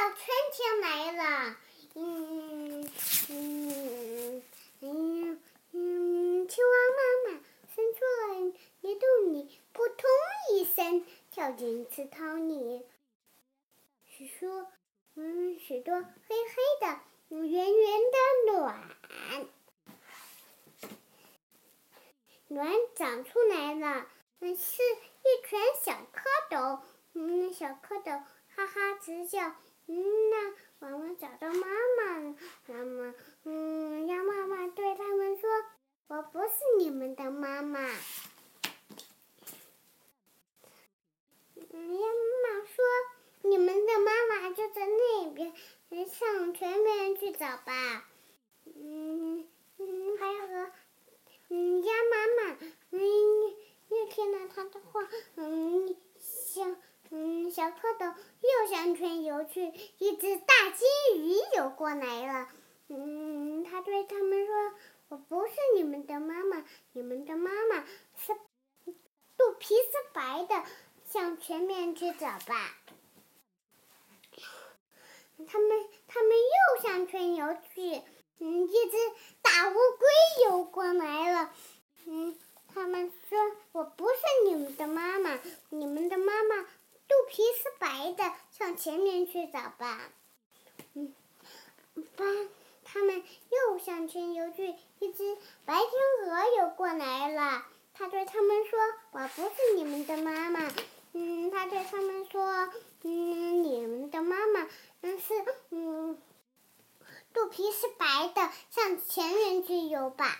到春天来了，嗯嗯嗯嗯，青蛙妈妈伸出了一肚里，扑通一声跳进池塘里。许多嗯许多黑黑的、圆圆的卵，卵长出来了，嗯，是一群小蝌蚪，嗯，小蝌蚪哈哈直叫。嗯那，我们找到妈妈了。妈妈，嗯，鸭妈妈对他们说：“我不是你们的妈妈。”嗯，鸭妈妈说：“你们的妈妈就在那边，上前面去找吧。”嗯嗯，还有个嗯鸭妈妈嗯又听了他的话，嗯，小蝌蚪又向前游去，一只大金鱼游过来了。嗯，他对他们说：“我不是你们的妈妈，你们的妈妈是肚皮是白的，向前面去找吧。”他们他们又向前游去，嗯，一只大乌龟游过来了。嗯，他们说：“我不是你们的妈妈，”白的，向前面去找吧。嗯，吧，他们又向前游去，一只白天鹅游过来了。他对他们说：“我不是你们的妈妈。”嗯，他对他们说：“嗯，你们的妈妈，嗯是嗯，肚皮是白的，向前面去游吧。”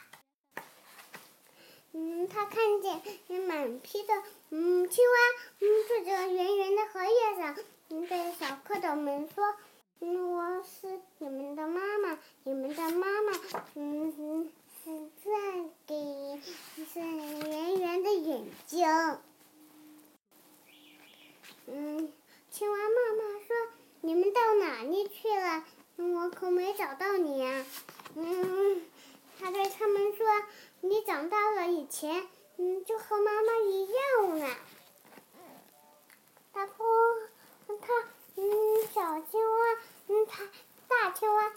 嗯，他看见满批的，嗯坐着圆圆的荷叶上，嗯对小蝌蚪们说，我是你们的妈妈，你们的妈妈，嗯是是这里，是圆圆的眼睛。嗯，青蛙妈妈说，你们到哪里去了？我可没找到你呀。嗯，他对他们说。你长大了以前，嗯，就和妈妈一样了。大坡，它，嗯，小青蛙，嗯，它大青蛙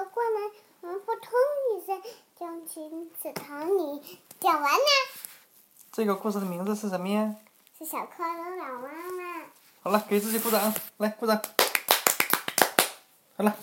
游过来，嗯，扑通一声掉进池塘里。讲完了。这个故事的名字是什么呀？是小蝌蚪老妈妈。好了，给自己鼓掌，来鼓掌。好了。